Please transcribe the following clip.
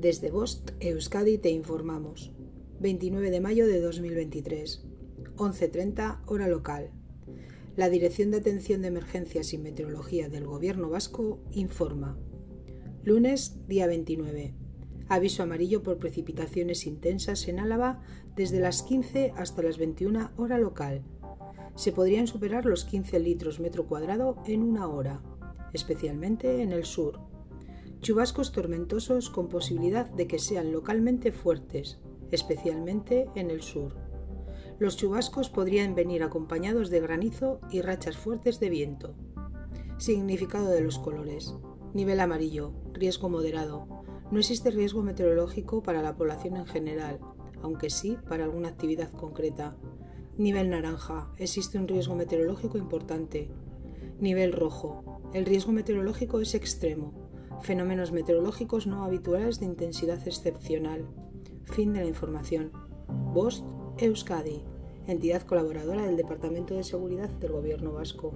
Desde Bost, Euskadi, te informamos. 29 de mayo de 2023, 11.30 hora local. La Dirección de Atención de Emergencias y Meteorología del Gobierno Vasco informa. Lunes, día 29. Aviso amarillo por precipitaciones intensas en Álava desde las 15 hasta las 21 hora local. Se podrían superar los 15 litros metro cuadrado en una hora, especialmente en el sur Chubascos tormentosos con posibilidad de que sean localmente fuertes, especialmente en el sur. Los chubascos podrían venir acompañados de granizo y rachas fuertes de viento. Significado de los colores. Nivel amarillo, riesgo moderado. No existe riesgo meteorológico para la población en general, aunque sí para alguna actividad concreta. Nivel naranja, existe un riesgo meteorológico importante. Nivel rojo, el riesgo meteorológico es extremo, Fenómenos meteorológicos no habituales de intensidad excepcional. Fin de la información. Bost Euskadi, entidad colaboradora del Departamento de Seguridad del Gobierno Vasco.